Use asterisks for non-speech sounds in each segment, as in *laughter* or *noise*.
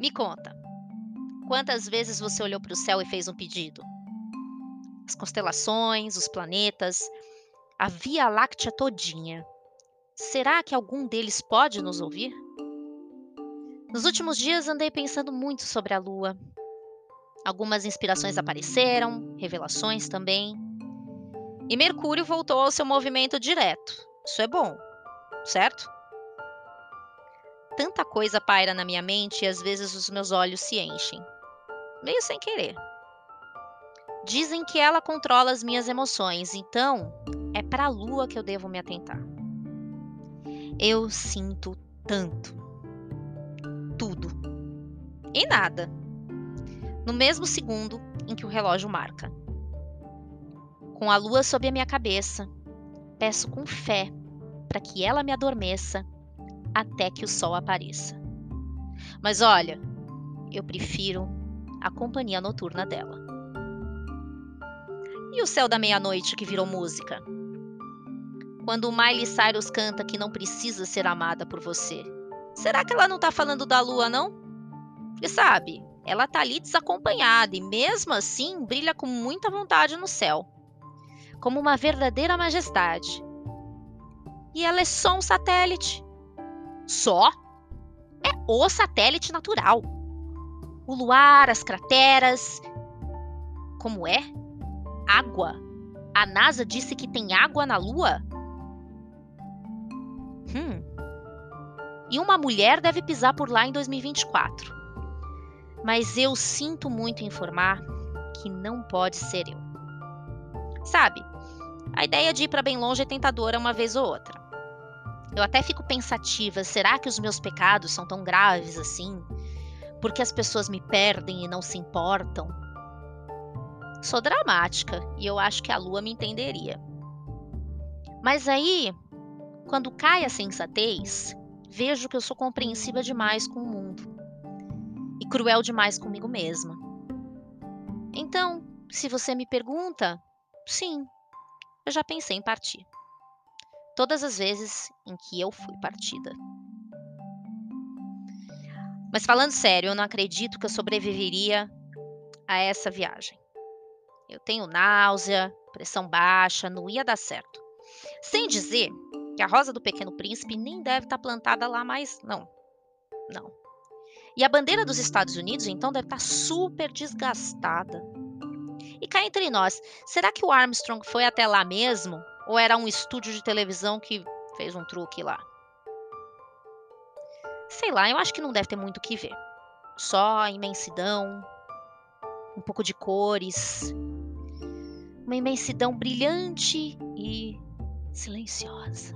Me conta, quantas vezes você olhou para o céu e fez um pedido? As constelações, os planetas, a Via Láctea todinha. Será que algum deles pode nos ouvir? Nos últimos dias andei pensando muito sobre a Lua. Algumas inspirações apareceram, revelações também. E Mercúrio voltou ao seu movimento direto. Isso é bom, certo? Tanta coisa paira na minha mente e às vezes os meus olhos se enchem. Meio sem querer. Dizem que ela controla as minhas emoções, então é para a lua que eu devo me atentar. Eu sinto tanto. Tudo. E nada. No mesmo segundo em que o relógio marca. Com a lua sob a minha cabeça, peço com fé para que ela me adormeça até que o sol apareça. Mas olha, eu prefiro a companhia noturna dela. E o céu da meia-noite que virou música? Quando Miley Cyrus canta que não precisa ser amada por você, será que ela não tá falando da lua, não? Porque sabe, ela tá ali desacompanhada e mesmo assim brilha com muita vontade no céu, como uma verdadeira majestade. E ela é só um satélite só é o satélite natural. O luar, as crateras. Como é? Água. A NASA disse que tem água na Lua? Hum. E uma mulher deve pisar por lá em 2024. Mas eu sinto muito informar que não pode ser eu. Sabe, a ideia de ir para bem longe é tentadora uma vez ou outra. Eu até fico pensativa: será que os meus pecados são tão graves assim? Porque as pessoas me perdem e não se importam? Sou dramática e eu acho que a lua me entenderia. Mas aí, quando cai a sensatez, vejo que eu sou compreensiva demais com o mundo e cruel demais comigo mesma. Então, se você me pergunta, sim, eu já pensei em partir todas as vezes em que eu fui partida. Mas falando sério, eu não acredito que eu sobreviveria a essa viagem. Eu tenho náusea, pressão baixa, não ia dar certo. Sem dizer que a rosa do Pequeno Príncipe nem deve estar plantada lá mais, não. Não. E a bandeira dos Estados Unidos, então, deve estar super desgastada. E cá entre nós, será que o Armstrong foi até lá mesmo ou era um estúdio de televisão que fez um truque lá? Sei lá, eu acho que não deve ter muito o que ver. Só imensidão, um pouco de cores, uma imensidão brilhante e silenciosa.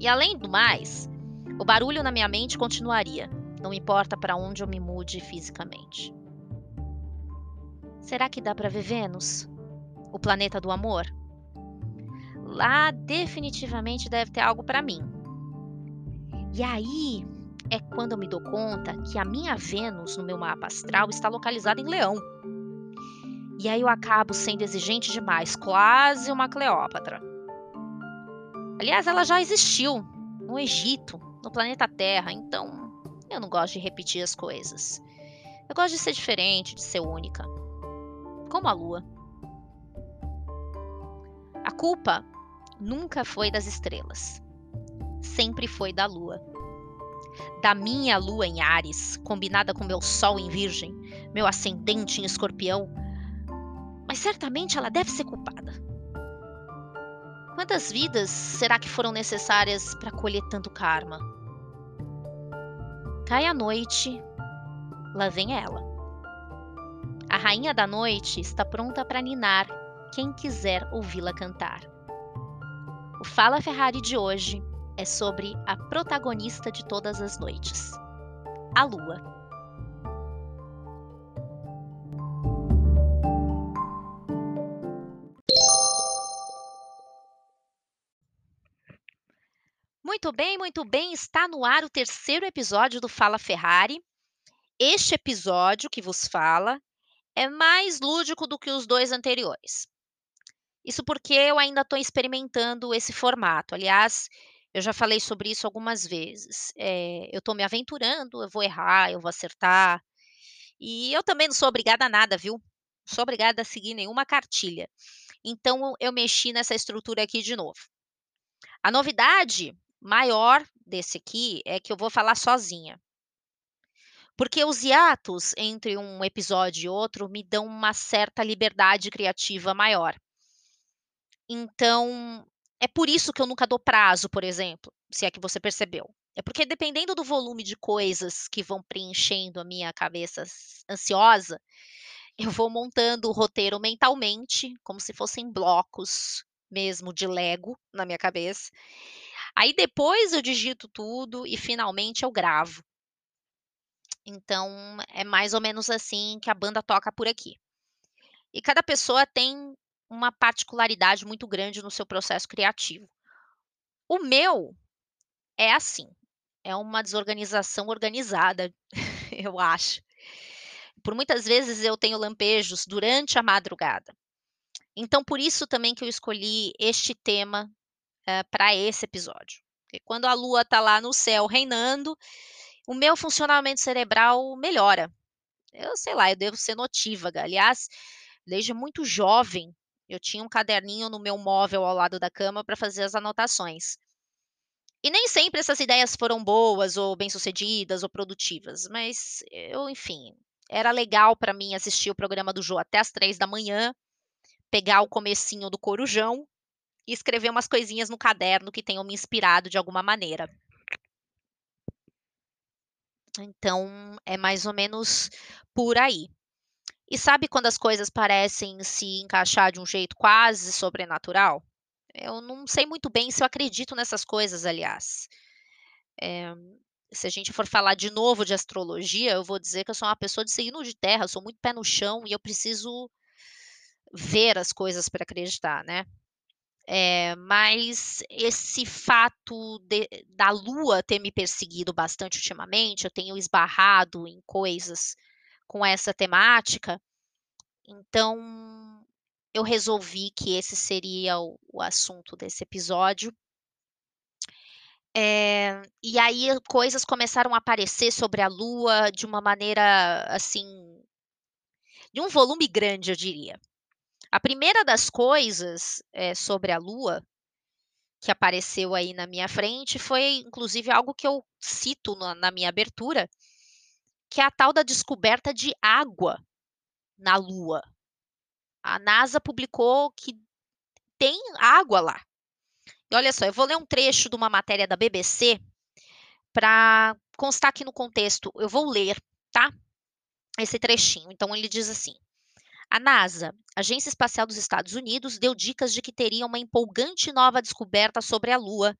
E além do mais, o barulho na minha mente continuaria, não importa para onde eu me mude fisicamente. Será que dá para ver Vênus? O planeta do amor? Lá definitivamente deve ter algo para mim. E aí é quando eu me dou conta que a minha Vênus no meu mapa astral está localizada em Leão. E aí eu acabo sendo exigente demais, quase uma Cleópatra. Aliás, ela já existiu no Egito, no planeta Terra, então eu não gosto de repetir as coisas. Eu gosto de ser diferente, de ser única. Como a lua. A culpa nunca foi das estrelas, sempre foi da lua. Da minha lua em Ares, combinada com meu sol em Virgem, meu ascendente em Escorpião. Mas certamente ela deve ser culpada. Quantas vidas será que foram necessárias para colher tanto karma? Cai a noite, lá vem ela. A rainha da noite está pronta para ninar quem quiser ouvi-la cantar. O Fala Ferrari de hoje é sobre a protagonista de todas as noites, a Lua. Muito bem, muito bem, está no ar o terceiro episódio do Fala Ferrari. Este episódio que vos fala é mais lúdico do que os dois anteriores. Isso porque eu ainda estou experimentando esse formato. Aliás, Eu já falei sobre isso algumas vezes. Eh, eu estou me aventurando, eu vou errar, eu vou acertar. E eu também não sou obrigada a nada, viu? Não sou obrigada a seguir nenhuma cartilha. Então eu mexi nessa estrutura aqui de novo. A novidade maior desse aqui é que eu vou falar sozinha. Porque os hiatos entre um episódio e outro me dão uma certa liberdade criativa maior. Então, é por isso que eu nunca dou prazo, por exemplo, se é que você percebeu. É porque dependendo do volume de coisas que vão preenchendo a minha cabeça ansiosa, *laughs* eu vou montando o roteiro mentalmente, como se fossem blocos mesmo de Lego na minha cabeça. Aí depois eu digito tudo e finalmente eu gravo. Então, é mais ou menos assim que a banda toca por aqui. E cada pessoa tem uma particularidade muito grande no seu processo criativo. O meu é assim, é uma desorganização organizada, *laughs* eu acho. Por muitas vezes eu tenho lampejos durante a madrugada. Então, por isso também que eu escolhi este tema uh, para esse episódio. Porque quando a lua está lá no céu reinando, o meu funcionamento cerebral melhora. Eu sei lá, eu devo ser notívaga. Aliás, desde muito jovem, eu tinha um caderninho no meu móvel ao lado da cama para fazer as anotações. E nem sempre essas ideias foram boas ou bem-sucedidas ou produtivas, mas eu, enfim, era legal para mim assistir o programa do Jô até as três da manhã, pegar o comecinho do Corujão e escrever umas coisinhas no caderno que tenham me inspirado de alguma maneira. Então, é mais ou menos por aí. E sabe quando as coisas parecem se encaixar de um jeito quase sobrenatural? Eu não sei muito bem se eu acredito nessas coisas, aliás. É, se a gente for falar de novo de astrologia, eu vou dizer que eu sou uma pessoa de signo de terra, eu sou muito pé no chão e eu preciso ver as coisas para acreditar, né? É, mas esse fato de, da Lua ter me perseguido bastante ultimamente, eu tenho esbarrado em coisas com essa temática. Então, eu resolvi que esse seria o, o assunto desse episódio. É, e aí coisas começaram a aparecer sobre a Lua de uma maneira assim, de um volume grande, eu diria. A primeira das coisas é, sobre a Lua que apareceu aí na minha frente foi, inclusive, algo que eu cito na, na minha abertura, que é a tal da descoberta de água na Lua. A NASA publicou que tem água lá. E olha só, eu vou ler um trecho de uma matéria da BBC para constar aqui no contexto. Eu vou ler, tá? Esse trechinho. Então ele diz assim: a NASA, Agência Espacial dos Estados Unidos, deu dicas de que teria uma empolgante nova descoberta sobre a Lua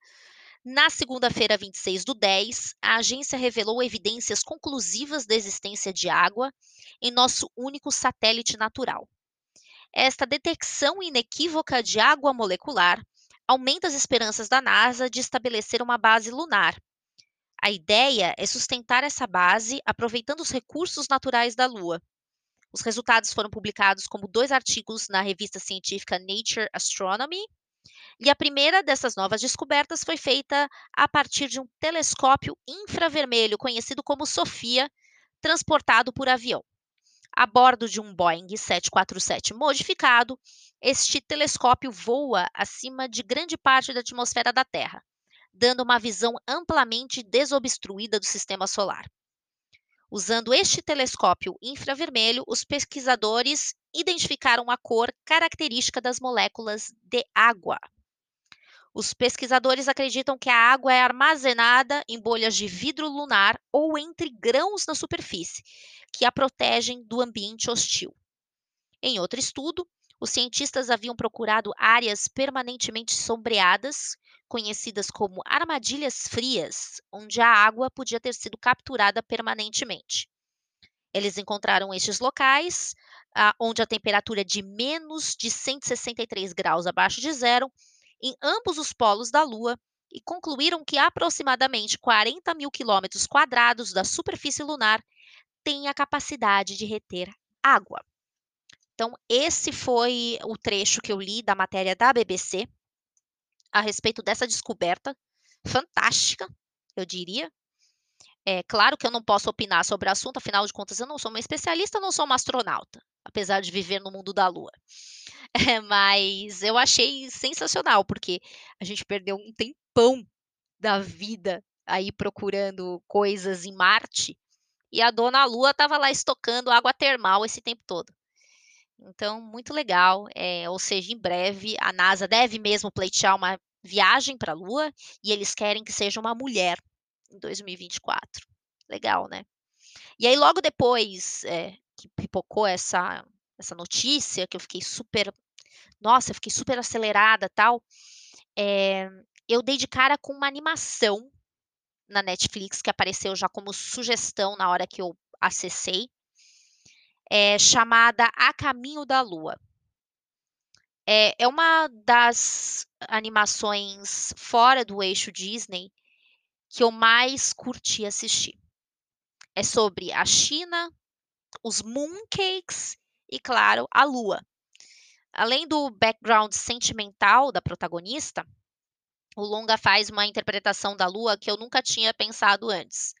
na segunda-feira, 26 do 10, a agência revelou evidências conclusivas da existência de água em nosso único satélite natural. Esta detecção inequívoca de água molecular aumenta as esperanças da NASA de estabelecer uma base lunar. A ideia é sustentar essa base aproveitando os recursos naturais da Lua. Os resultados foram publicados como dois artigos na revista científica Nature Astronomy e a primeira dessas novas descobertas foi feita a partir de um telescópio infravermelho conhecido como SOFIA, transportado por avião. A bordo de um Boeing 747 modificado, este telescópio voa acima de grande parte da atmosfera da Terra, dando uma visão amplamente desobstruída do sistema solar. Usando este telescópio infravermelho, os pesquisadores identificaram a cor característica das moléculas de água. Os pesquisadores acreditam que a água é armazenada em bolhas de vidro lunar ou entre grãos na superfície, que a protegem do ambiente hostil. Em outro estudo, os cientistas haviam procurado áreas permanentemente sombreadas, conhecidas como armadilhas frias, onde a água podia ter sido capturada permanentemente. Eles encontraram estes locais, ah, onde a temperatura é de menos de 163 graus abaixo de zero em ambos os polos da Lua e concluíram que aproximadamente 40 mil quilômetros quadrados da superfície lunar têm a capacidade de reter água. Então, esse foi o trecho que eu li da matéria da BBC a respeito dessa descoberta fantástica, eu diria. É claro que eu não posso opinar sobre o assunto, afinal de contas, eu não sou uma especialista, não sou uma astronauta, apesar de viver no mundo da Lua. É, *laughs* mas eu achei sensacional, porque a gente perdeu um tempão da vida aí procurando coisas em Marte, e a dona Lua estava lá estocando água termal esse tempo todo. Então, muito legal. É, ou seja, em breve a NASA deve mesmo pleitear uma viagem para a Lua e eles querem que seja uma mulher em 2024. Legal, né? E aí, logo depois é, que pipocou essa, essa notícia, que eu fiquei super. Nossa, eu fiquei super acelerada tal. É, eu dei de cara com uma animação na Netflix que apareceu já como sugestão na hora que eu acessei, é, chamada A Caminho da Lua. É, é uma das animações fora do eixo Disney que eu mais curti assistir. É sobre a China, os mooncakes e, claro, a Lua. Além do background sentimental da protagonista, o longa faz uma interpretação da lua que eu nunca tinha pensado antes.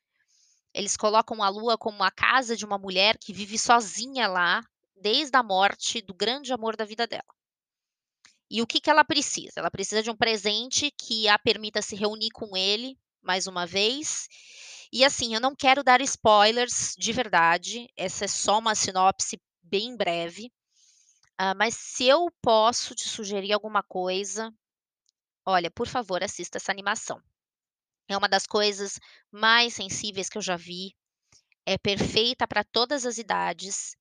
Eles colocam a lua como a casa de uma mulher que vive sozinha lá desde a morte do grande amor da vida dela. E o que, que ela precisa? Ela precisa de um presente que a permita se reunir com ele mais uma vez. E assim, eu não quero dar spoilers de verdade, essa é só uma sinopse bem breve. Uh, mas se eu posso te sugerir alguma coisa, Olha, por favor, assista essa animação. É uma das coisas mais sensíveis que eu já vi. É perfeita para todas as idades.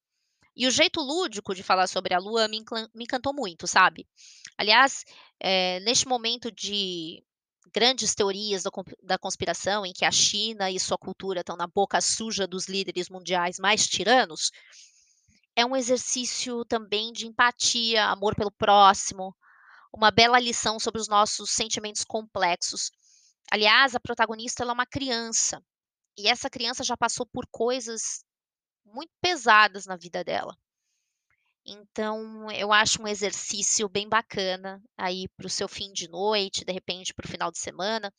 E o jeito lúdico de falar sobre a Lua me, me encantou muito, sabe? Aliás, é, neste momento de grandes teorias da conspiração, em que a China e sua cultura estão na boca suja dos líderes mundiais mais tiranos, é um exercício também de empatia, amor pelo próximo, uma bela lição sobre os nossos sentimentos complexos. Aliás, a protagonista é uma criança e essa criança já passou por coisas muito pesadas na vida dela. Então, eu acho um exercício bem bacana aí para o seu fim de noite, de repente para o final de semana.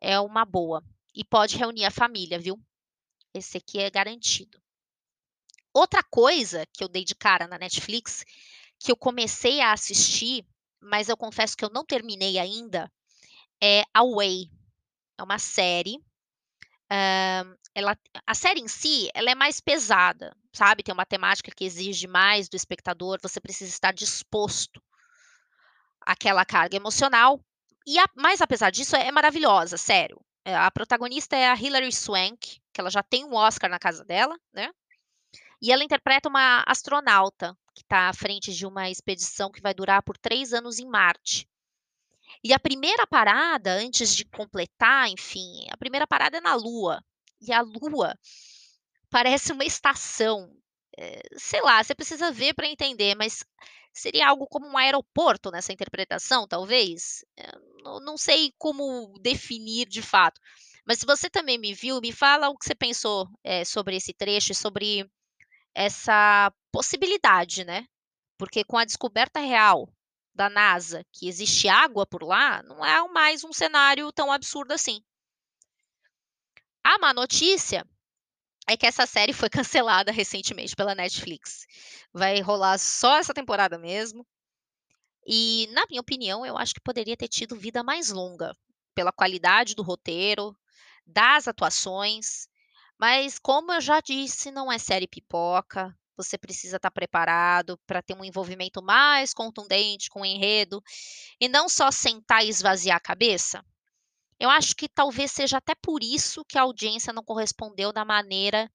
É uma boa. E pode reunir a família, viu? Esse aqui é garantido. Outra coisa que eu dei de cara na Netflix, que eu comecei a assistir mas eu confesso que eu não terminei ainda, é Away. É uma série. Uh, ela, a série em si, ela é mais pesada, sabe? Tem uma temática que exige mais do espectador. Você precisa estar disposto àquela carga emocional. E a, mas apesar disso, é, é maravilhosa, sério. É, a protagonista é a Hilary Swank, que ela já tem um Oscar na casa dela, né? E ela interpreta uma astronauta que está à frente de uma expedição que vai durar por três anos em Marte. E a primeira parada, antes de completar, enfim, a primeira parada é na Lua. E a Lua parece uma estação. É, sei lá, você precisa ver para entender, mas seria algo como um aeroporto nessa interpretação, talvez? É, não, sei como definir de fato. Mas se você também me viu, me fala o que você pensou é, sobre esse trecho, sobre essa possibilidade, né? Porque com a descoberta real da NASA que existe água por lá, não é mais um cenário tão absurdo assim. A má notícia é que essa série foi *laughs* cancelada recentemente pela Netflix. Vai rolar só essa temporada mesmo. E, na minha opinião, eu acho que poderia ter tido vida mais longa, pela qualidade do roteiro, das atuações mas, como eu já disse, não é série pipoca. Você precisa estar preparado para ter um envolvimento mais contundente com o enredo e não só sentar e esvaziar a cabeça. Eu acho que talvez seja até por isso que a audiência não correspondeu da maneira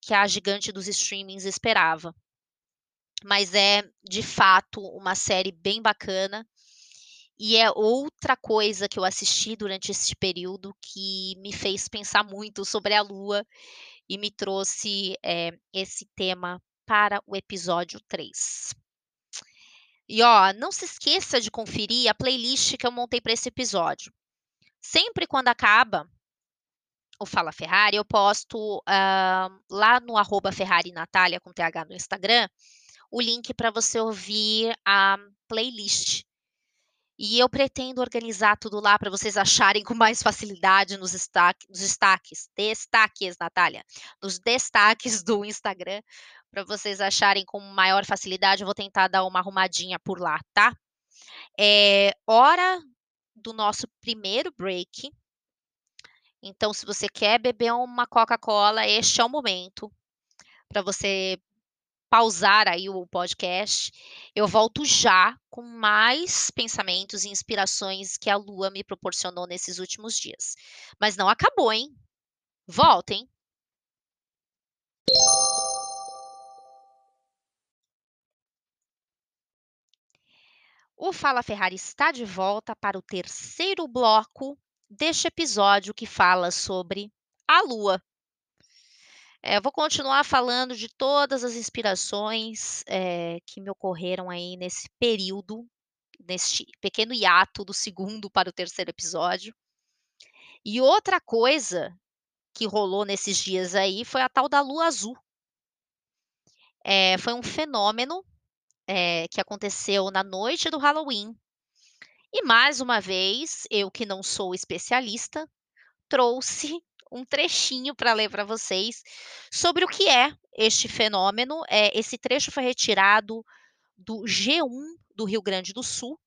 que a gigante dos streamings esperava. Mas é, de fato, uma série bem bacana e é outra coisa que eu assisti durante esse período que me fez pensar muito sobre a Lua e me trouxe é, esse tema para o episódio 3. E ó, não se esqueça de conferir a playlist que eu montei para esse episódio. Sempre quando acaba o Fala Ferrari, eu posto uh, lá no arroba Ferrari Natália com TH no Instagram o link para você ouvir a playlist E eu pretendo organizar tudo lá para vocês acharem com mais facilidade nos, destaque, nos destaques, destaques, Natália, nos destaques do Instagram, para vocês acharem com maior facilidade. Eu vou tentar dar uma arrumadinha por lá, tá? É hora do nosso primeiro break. Então, se você quer beber uma Coca-Cola, este é o momento para você pausar aí o podcast. Eu volto já com mais pensamentos e inspirações que a Lua me proporcionou nesses últimos dias. Mas não acabou, hein? Voltem! O Fala Ferrari está de volta para o terceiro bloco deste episódio que fala sobre a Lua. É, eu vou continuar falando de todas as inspirações é, que me ocorreram aí nesse período, neste pequeno hiato do segundo para o terceiro episódio. E outra coisa que rolou nesses dias aí foi a tal da lua azul. É, foi um fenômeno que aconteceu na noite do Halloween. E mais uma vez, eu que não sou especialista, trouxe um trechinho para ler para vocês sobre o que é este fenômeno. É, esse trecho foi retirado do G1 do Rio Grande do Sul,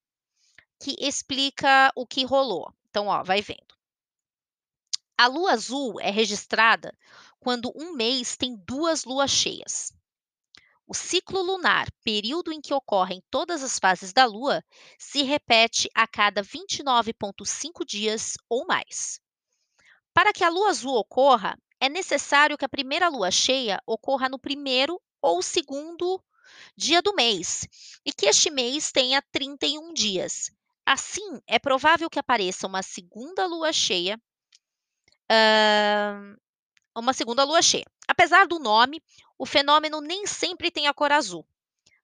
que explica o que rolou. Então, ó, vai vendo. A lua azul é registrada quando um mês tem duas luas cheias. O ciclo lunar, período em que ocorrem todas as fases da lua, se repete a cada 29,5 dias ou mais. Para que a lua azul ocorra, é necessário que a primeira lua cheia ocorra no primeiro ou segundo dia do mês e que este mês tenha 31 dias. Assim, é provável que apareça uma segunda lua cheia. Uh, uma segunda lua cheia. Apesar do nome, o fenômeno nem sempre tem a cor azul.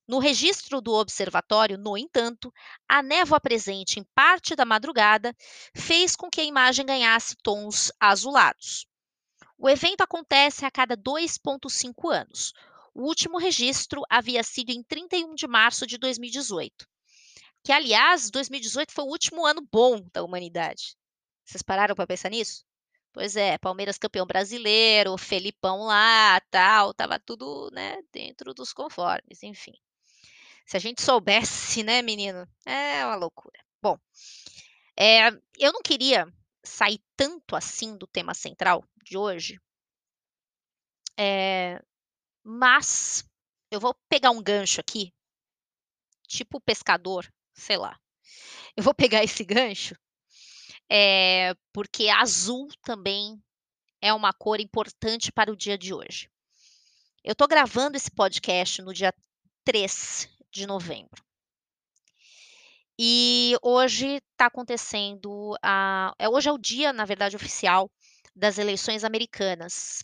No registro do observatório, no entanto, a névoa presente em parte da madrugada fez com que a imagem ganhasse tons azulados. O evento acontece a cada 2,5 anos. O último registro havia sido em 31 de março de 2018. Que, aliás, 2018 foi o último ano bom da humanidade. Vocês pararam para pensar nisso? Pois é, Palmeiras campeão brasileiro, Felipão lá, tal, tava tudo, né, dentro dos conformes, enfim. Se a gente soubesse, né, menino? É uma loucura. Bom, é, eu não queria sair tanto assim do tema central de hoje, é, mas eu vou pegar um gancho aqui, tipo pescador, sei lá. Eu vou pegar esse *laughs* gancho, é, porque azul também é uma cor importante para o dia de hoje. Eu estou gravando esse podcast no dia 3 de novembro. E hoje está acontecendo a, é, hoje é o dia, na verdade, oficial das eleições americanas.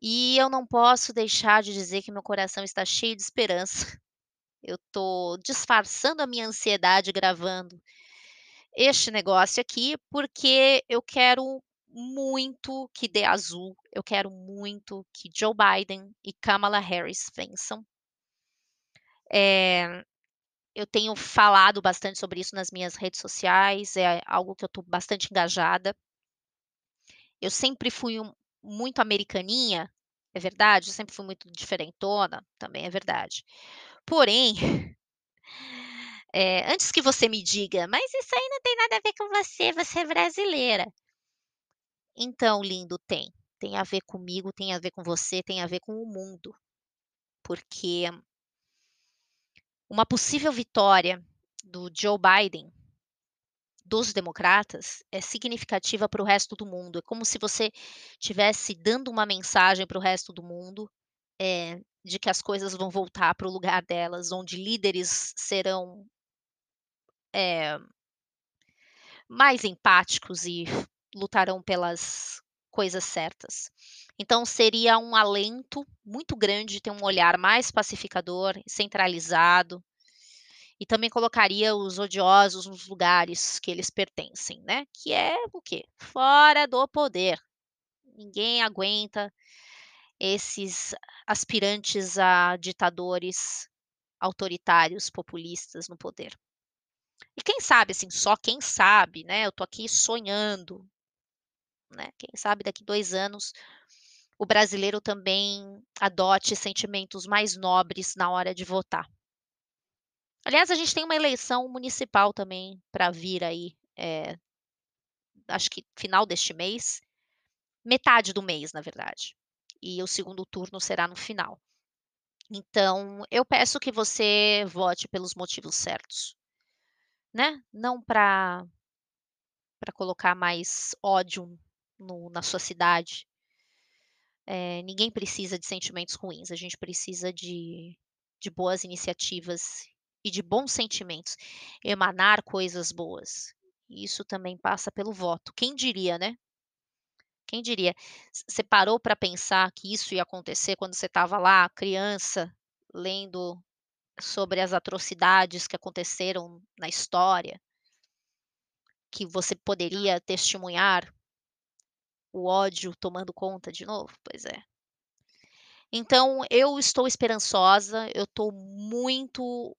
E eu não posso deixar de dizer que meu coração está cheio de esperança. Eu estou disfarçando a minha ansiedade gravando este negócio aqui, porque eu quero muito que dê azul, eu quero muito que Joe Biden e Kamala Harris vençam. É, eu tenho falado bastante sobre isso nas minhas redes sociais, é algo que eu estou bastante engajada. Eu sempre fui um, muito americaninha, é verdade, eu sempre fui muito diferentona, também é verdade. Porém, é, *laughs* antes que você me diga, mas isso aí não tem nada a ver com você, você é brasileira. Então, lindo, tem. Tem a ver comigo, tem a ver com você, tem a ver com o mundo. Porque uma possível vitória do Joe Biden dos democratas é significativa para o resto do mundo. É como se você estivesse dando uma mensagem para o resto do mundo é, de que as coisas vão voltar para o lugar delas, onde líderes serão é, mais empáticos e lutarão pelas coisas certas. Então, seria um alento muito grande ter um olhar mais pacificador, centralizado, e também colocaria os odiosos nos lugares que eles pertencem, né? Que é o quê? Fora do poder. Ninguém aguenta esses aspirantes a ditadores autoritários, populistas no poder. E quem sabe, assim, só quem sabe, né? Eu tô aqui sonhando, né? Quem sabe daqui dois anos o brasileiro também adote sentimentos mais nobres na hora de votar. Aliás, a gente tem uma eleição municipal também para vir aí, é, acho que final deste mês, metade do mês, na verdade. E o segundo turno será no final. Então, eu peço que você vote pelos motivos certos, né? Não para para colocar mais ódio no, na sua cidade. É, ninguém precisa de sentimentos ruins. A gente precisa de, de boas iniciativas e de bons sentimentos, emanar coisas boas. Isso também passa pelo voto. Quem diria, né? Quem diria? Você parou para pensar que isso ia acontecer quando você estava lá, criança, lendo sobre as atrocidades que aconteceram na história? Que você poderia testemunhar o ódio tomando conta de novo? Pois é. Então, eu estou esperançosa, eu estou muito,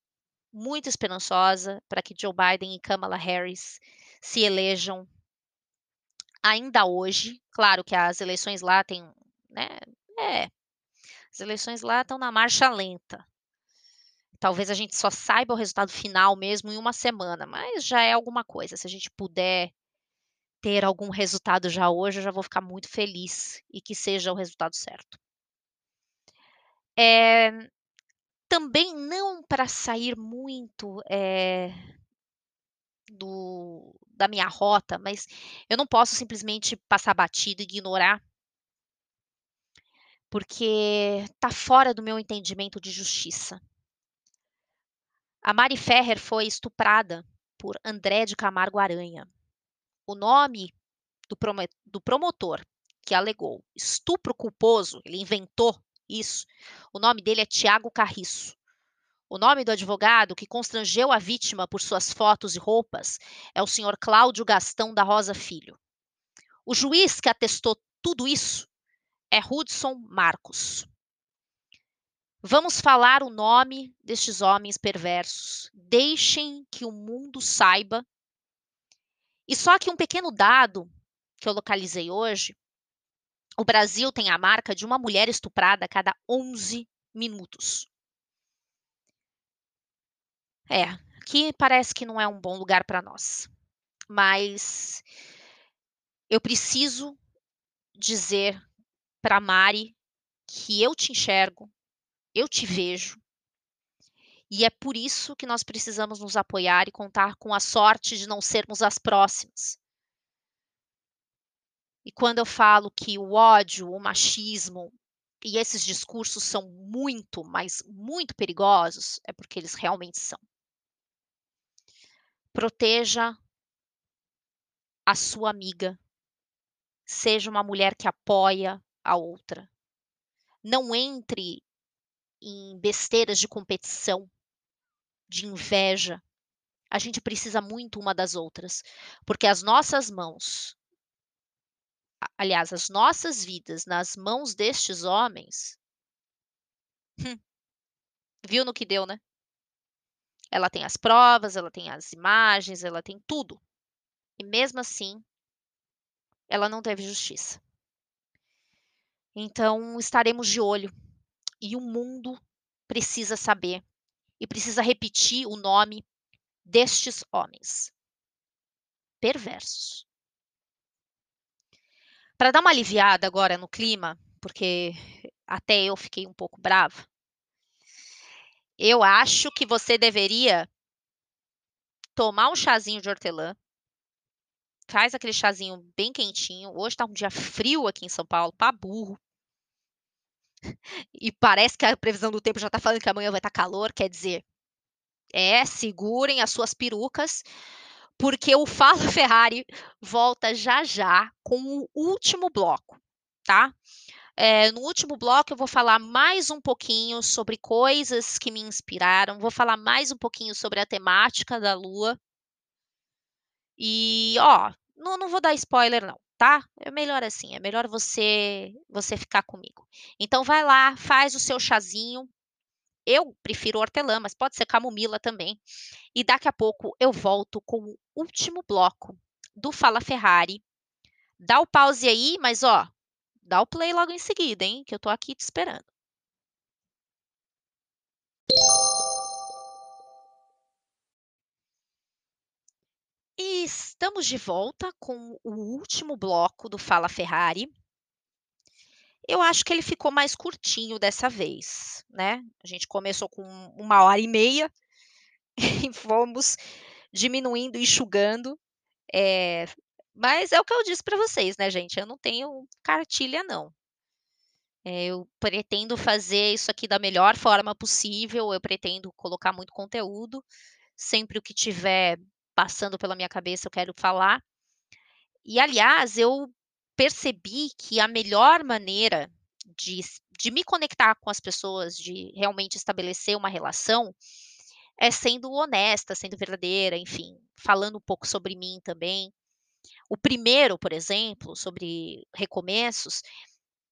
muito esperançosa para que Joe Biden e Kamala Harris se elejam ainda hoje. Claro que as eleições lá têm, né? É, as eleições lá estão na marcha lenta. Talvez a gente só saiba o resultado final mesmo em uma semana, mas já é alguma coisa. Se a gente puder ter algum resultado já hoje, eu já vou ficar muito feliz e que seja o resultado certo. É, também não para sair muito é, do, da minha rota, mas eu não posso simplesmente passar batido e ignorar, porque está fora do meu entendimento de justiça. A Mari Ferrer foi estuprada por André de Camargo Aranha. O nome do, do promotor que alegou estupro culposo, ele inventou isso. O nome dele é Tiago Carriço. O nome do advogado que constrangeu a vítima por suas fotos e roupas é o senhor Cláudio Gastão da Rosa Filho. O juiz que atestou tudo isso é Hudson Marcos. Vamos falar o nome destes homens perversos. Deixem que o mundo saiba. E só que um pequeno dado que eu localizei hoje: o Brasil tem a marca de uma mulher estuprada a cada 11 minutos. É, aqui parece que não é um bom lugar para nós. Mas eu preciso dizer para Mari que eu te enxergo, eu te vejo. E é por isso que nós precisamos nos apoiar e contar com a sorte de não sermos as próximas. E quando eu falo que o ódio, o machismo, e esses discursos são muito, mas muito perigosos, é porque eles realmente são. Proteja a sua amiga. Seja uma mulher que apoia a outra. Não entre em besteiras de competição, de inveja. A gente precisa muito uma das outras, porque as nossas mãos, aliás, as nossas vidas nas mãos destes homens, hum, viu no que deu, né? Ela tem as provas, ela tem as imagens, ela tem tudo. E mesmo assim, ela não teve justiça. Então, estaremos de olho. E o mundo precisa saber e precisa repetir o nome destes homens perversos. Para dar uma aliviada agora no clima, porque até eu fiquei um pouco brava, eu acho que você deveria tomar um chazinho de hortelã. Faz aquele chazinho bem quentinho. Hoje está um dia frio aqui em São Paulo, para burro. E parece que a previsão do tempo já está falando que amanhã vai estar tá calor, quer dizer, é, segurem as suas perucas, porque o Fala *laughs* Ferrari volta já já com o último bloco, tá? É, no último bloco, eu vou falar mais um pouquinho sobre coisas que me inspiraram, vou falar mais um pouquinho sobre a temática da Lua. E, ó, não, não vou dar spoiler, não, tá? É melhor assim, é melhor você, você ficar comigo. Então, vai lá, faz o seu chazinho, Eu prefiro hortelã, mas pode ser camomila também. E daqui a pouco eu volto com o último bloco do Fala Ferrari. Dá o pause aí, mas ó, dá o play logo em seguida, hein? Que eu tô aqui te esperando. E estamos de volta com o último bloco do Fala Ferrari. Eu acho que ele ficou mais curtinho dessa vez, né? A gente começou com uma hora e meia *laughs* e fomos diminuindo, enxugando. É, mas é o que eu disse para vocês, né, gente? Eu não tenho cartilha, não. É, eu pretendo fazer isso aqui da melhor forma possível. Eu pretendo colocar muito conteúdo. Sempre o que tiver passando pela minha cabeça eu quero falar. E, aliás, eu percebi que a melhor maneira de, de me conectar com as pessoas, de realmente estabelecer uma relação, é sendo honesta, sendo verdadeira, enfim, falando um pouco sobre mim também. O primeiro, por exemplo, sobre recomeços,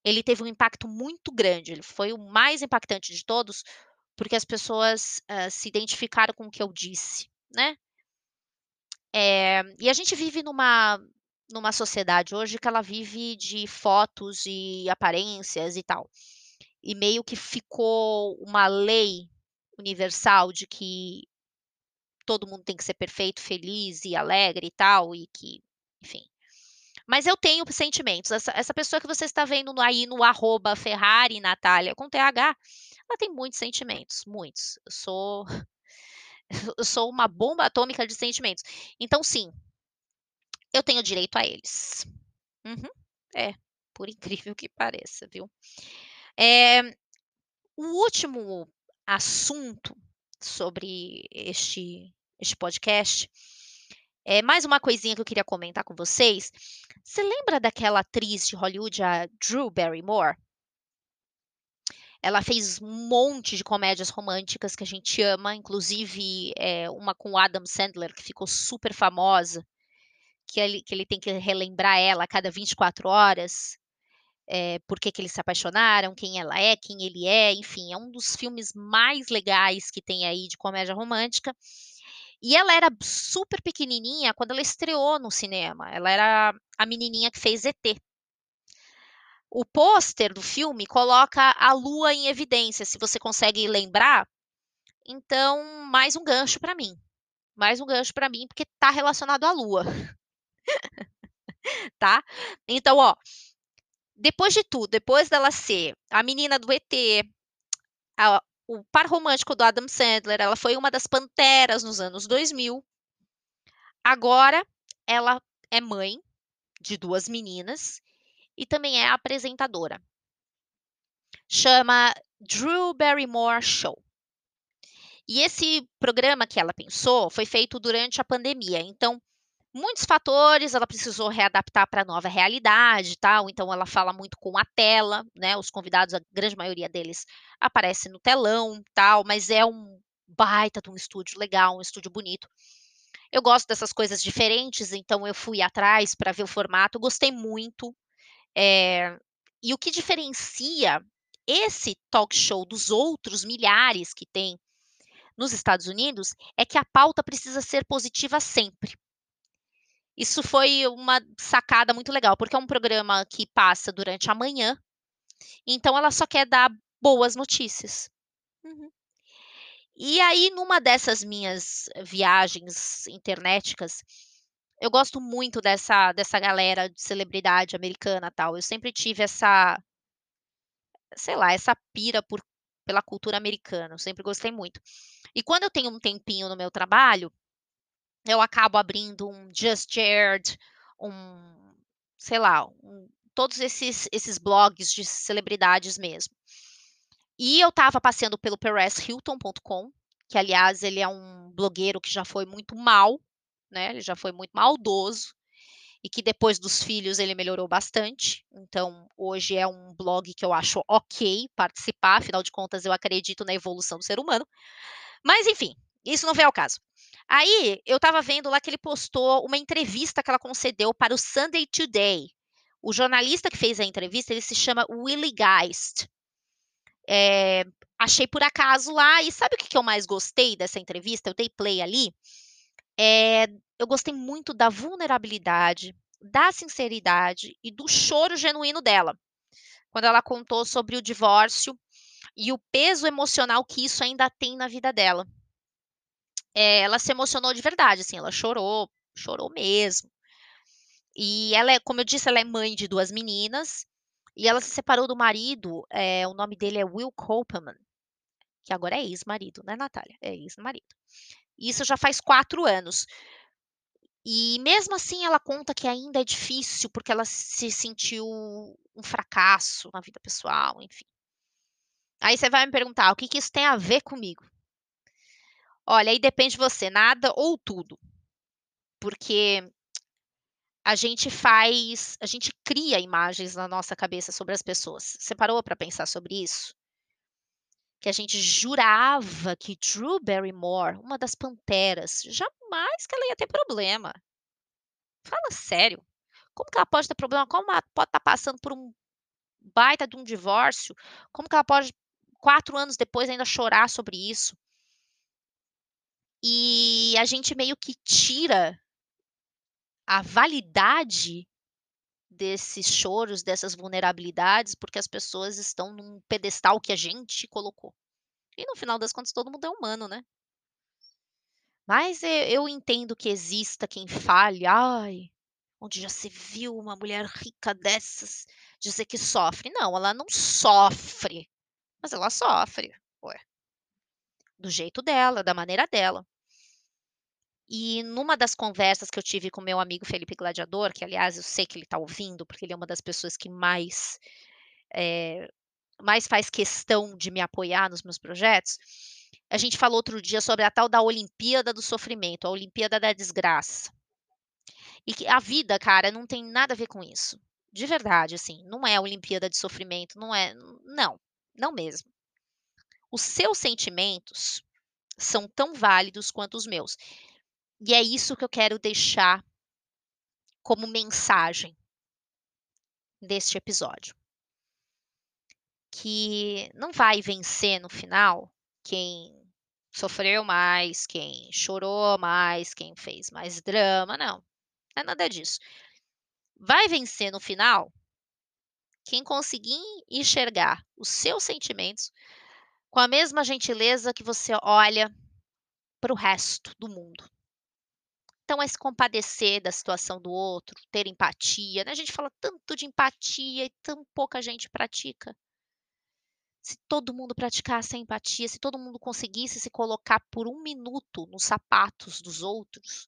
ele teve um impacto muito grande. Ele foi o mais impactante de todos, porque as pessoas uh, se identificaram com o que eu disse, né? É, e a gente vive numa numa sociedade hoje que ela vive de fotos e aparências e tal. E meio que ficou uma lei universal de que todo mundo tem que ser perfeito, feliz e alegre e tal, e que, enfim. Mas eu tenho sentimentos. Essa, essa pessoa que você está vendo aí no arroba Ferrari Natália com TH, ela tem muitos sentimentos, muitos. Eu sou, eu sou uma bomba atômica de sentimentos. Então, sim, eu tenho direito a eles. Uhum. É, por *laughs* incrível que pareça, viu? É, o último assunto sobre este, este podcast é mais uma coisinha que eu queria comentar com vocês. Você lembra daquela atriz de Hollywood, a Drew Barrymore? Ela fez um monte de comédias românticas que a gente ama, inclusive é, uma com Adam Sandler, que ficou super famosa, que ele, que ele tem que relembrar ela a cada 24 horas, é, por que, que eles se apaixonaram, quem ela é, quem ele é, enfim, é um dos filmes mais legais que tem aí de comédia romântica. E ela era super pequenininha quando ela estreou no cinema. Ela era a menininha que fez ET. O pôster do filme coloca a lua em evidência, se você consegue lembrar. Então, mais um gancho para mim. Mais um gancho para mim, porque está relacionado à lua. *laughs* tá? Então, ó, depois de tudo, depois dela ser a menina do ET, a, o par romântico do Adam Sandler, ela foi uma das panteras nos anos 2000. Agora, ela é mãe de duas meninas e também é apresentadora. Chama Drew Barrymore Show. E esse programa que ela pensou foi feito durante a pandemia. Então, muitos fatores, ela precisou readaptar para a nova realidade, tal. Então ela fala muito com a tela, né? Os convidados, a grande maioria deles aparece no telão, tal, mas é um baita de um estúdio legal, um estúdio bonito. Eu gosto dessas coisas diferentes, então eu fui atrás para ver o formato, gostei muito. É... E o que diferencia esse talk show dos outros milhares que tem nos Estados Unidos é que a pauta precisa ser positiva sempre. Isso foi uma sacada muito legal, porque é um programa que passa durante a manhã, então ela só quer dar boas notícias. Uhum. E aí, numa dessas minhas viagens internéticas, eu gosto muito dessa, dessa galera de celebridade americana tal. Eu sempre tive essa, sei lá, essa pira por, pela cultura americana. Eu sempre gostei muito. E quando eu tenho um tempinho no meu trabalho, eu acabo abrindo um Just Shared, um, sei lá, um, todos esses, esses blogs de celebridades mesmo. E eu estava passeando pelo PerezHilton.com, que aliás ele é um blogueiro que já foi muito mal, né? Ele já foi muito maldoso e que depois dos filhos ele melhorou bastante. Então, hoje é um blog que eu acho ok participar, afinal de contas, eu acredito na evolução do ser humano. Mas, enfim, isso não vem ao caso. Aí eu estava vendo lá que ele postou uma entrevista que ela concedeu para o Sunday Today. O jornalista que fez a entrevista, ele se chama Willie Geist. É, achei por acaso lá. E sabe o que, que eu mais gostei dessa entrevista? Eu dei play ali. É, eu gostei muito da vulnerabilidade, da sinceridade e do choro genuíno dela. Quando ela contou sobre o divórcio e o peso emocional que isso ainda tem na vida dela. É, ela se emocionou de verdade, assim, ela chorou, chorou mesmo. E ela é, como eu disse, ela é mãe de duas meninas. E ela se separou do marido, é, o nome dele é Will Copeman, que agora é ex-marido, né, Natália? É ex-marido. Isso já faz quatro anos. E mesmo assim ela conta que ainda é difícil, porque ela se sentiu um fracasso na vida pessoal, enfim. Aí você vai me perguntar, o que, que isso tem a ver comigo? Olha, aí depende de você, nada ou tudo. Porque a gente faz, a gente cria imagens na nossa cabeça sobre as pessoas. Você parou para pensar sobre isso? Que a gente jurava que Drew Barrymore, uma das panteras, jamais que ela ia ter problema. Fala sério. Como que ela pode ter problema? Como ela pode estar tá passando por um baita de um divórcio? Como que ela pode, quatro anos depois, ainda chorar sobre isso? E a gente meio que tira a validade desses choros, dessas vulnerabilidades, porque as pessoas estão num pedestal que a gente colocou. E no final das contas, todo mundo é humano, né? Mas eu entendo que exista quem fale, ai, onde já se viu uma mulher rica dessas dizer que sofre. Não, ela não sofre, mas ela sofre, ué. Do jeito dela, da maneira dela. E numa das conversas que eu tive com meu amigo Felipe Gladiador, que aliás eu sei que ele está ouvindo, porque ele é uma das pessoas que mais, é, mais faz questão de me apoiar nos meus projetos, a gente falou outro dia sobre a tal da Olimpíada do Sofrimento, a Olimpíada da Desgraça. E que a vida, cara, não tem nada a ver com isso. De verdade, assim, não é a Olimpíada de Sofrimento, não é. Não, não mesmo. Os seus sentimentos são tão válidos quanto os meus. E é isso que eu quero deixar como mensagem deste episódio. Que não vai vencer no final quem sofreu mais, quem chorou mais, quem fez mais drama, não. É nada disso. Vai vencer no final quem conseguir enxergar os seus sentimentos com a mesma gentileza que você olha para o resto do mundo. Então, é se compadecer da situação do outro, ter empatia. Né? A gente fala tanto de empatia e tão pouca gente pratica. Se todo mundo praticasse a empatia, se todo mundo conseguisse se colocar por um minuto nos sapatos dos outros,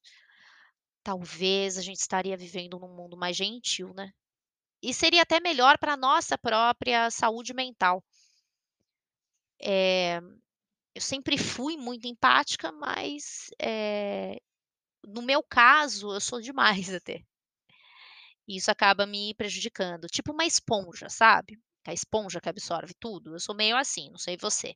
talvez a gente estaria vivendo num mundo mais gentil, né? E seria até melhor para a nossa própria saúde mental. É, eu sempre fui muito empática, mas é, no meu caso, eu sou demais até. E isso acaba me prejudicando. Tipo uma esponja, sabe? A esponja que absorve tudo. Eu sou meio assim, não sei você.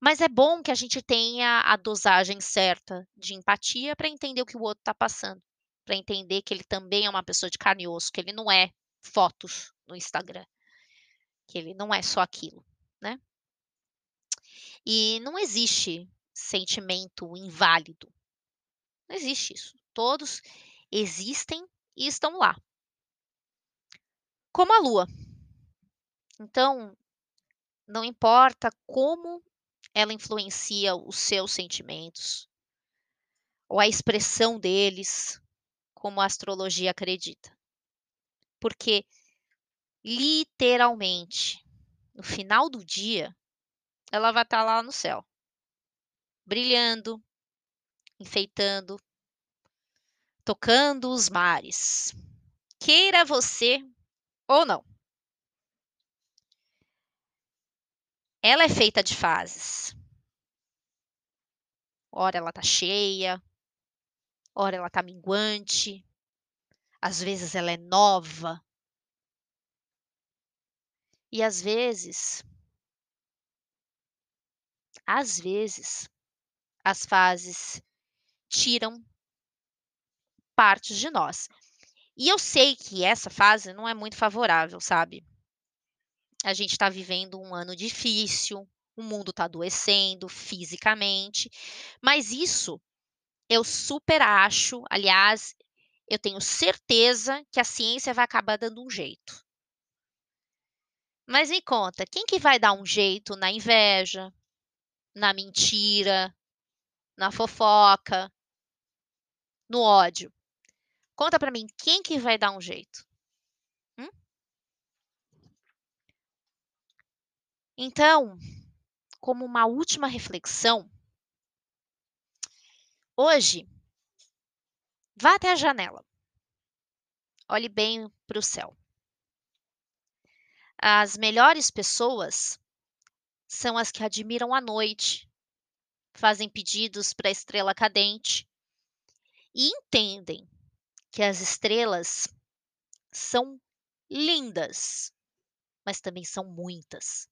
Mas é bom que a gente tenha a dosagem certa de empatia para entender o que o outro está passando. Para entender que ele também é uma pessoa de carne e osso, que ele não é fotos no Instagram. Que ele não é só aquilo, né? E não existe sentimento inválido. Não existe isso. Todos existem e estão lá. Como a lua. Então, não importa como ela influencia os seus sentimentos ou a expressão deles, como a astrologia acredita. Porque, literalmente, no final do dia, ela vai estar lá no céu, brilhando, enfeitando, tocando os mares. Queira você ou não. Ela é feita de fases. Ora ela tá cheia, ora ela tá minguante, às vezes ela é nova. E às vezes, às vezes, as fases tiram partes de nós. E eu sei que essa fase não é muito favorável, sabe? A gente está vivendo um ano difícil, o mundo está adoecendo fisicamente, mas isso eu super acho, aliás, eu tenho certeza que a ciência vai acabar dando um jeito. Mas me conta, quem que vai dar um jeito na inveja, na mentira, na fofoca, no ódio? Conta para mim, quem que vai dar um jeito? Hum? Então, como uma última reflexão, hoje, vá até a janela. Olhe bem para o céu. As melhores pessoas são as que admiram a noite, fazem pedidos para a estrela cadente e entendem que as estrelas são lindas, mas também são muitas.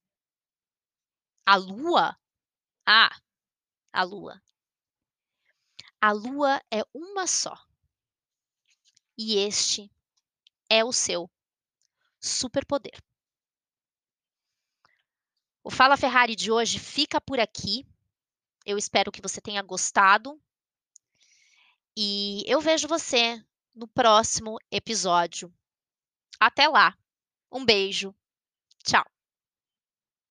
A lua? Ah, a lua. A lua é uma só. E este é o seu superpoder. O Fala Ferrari de hoje fica por aqui. Eu espero que você tenha gostado. E eu vejo você no próximo episódio. Até lá. Um beijo. Tchau.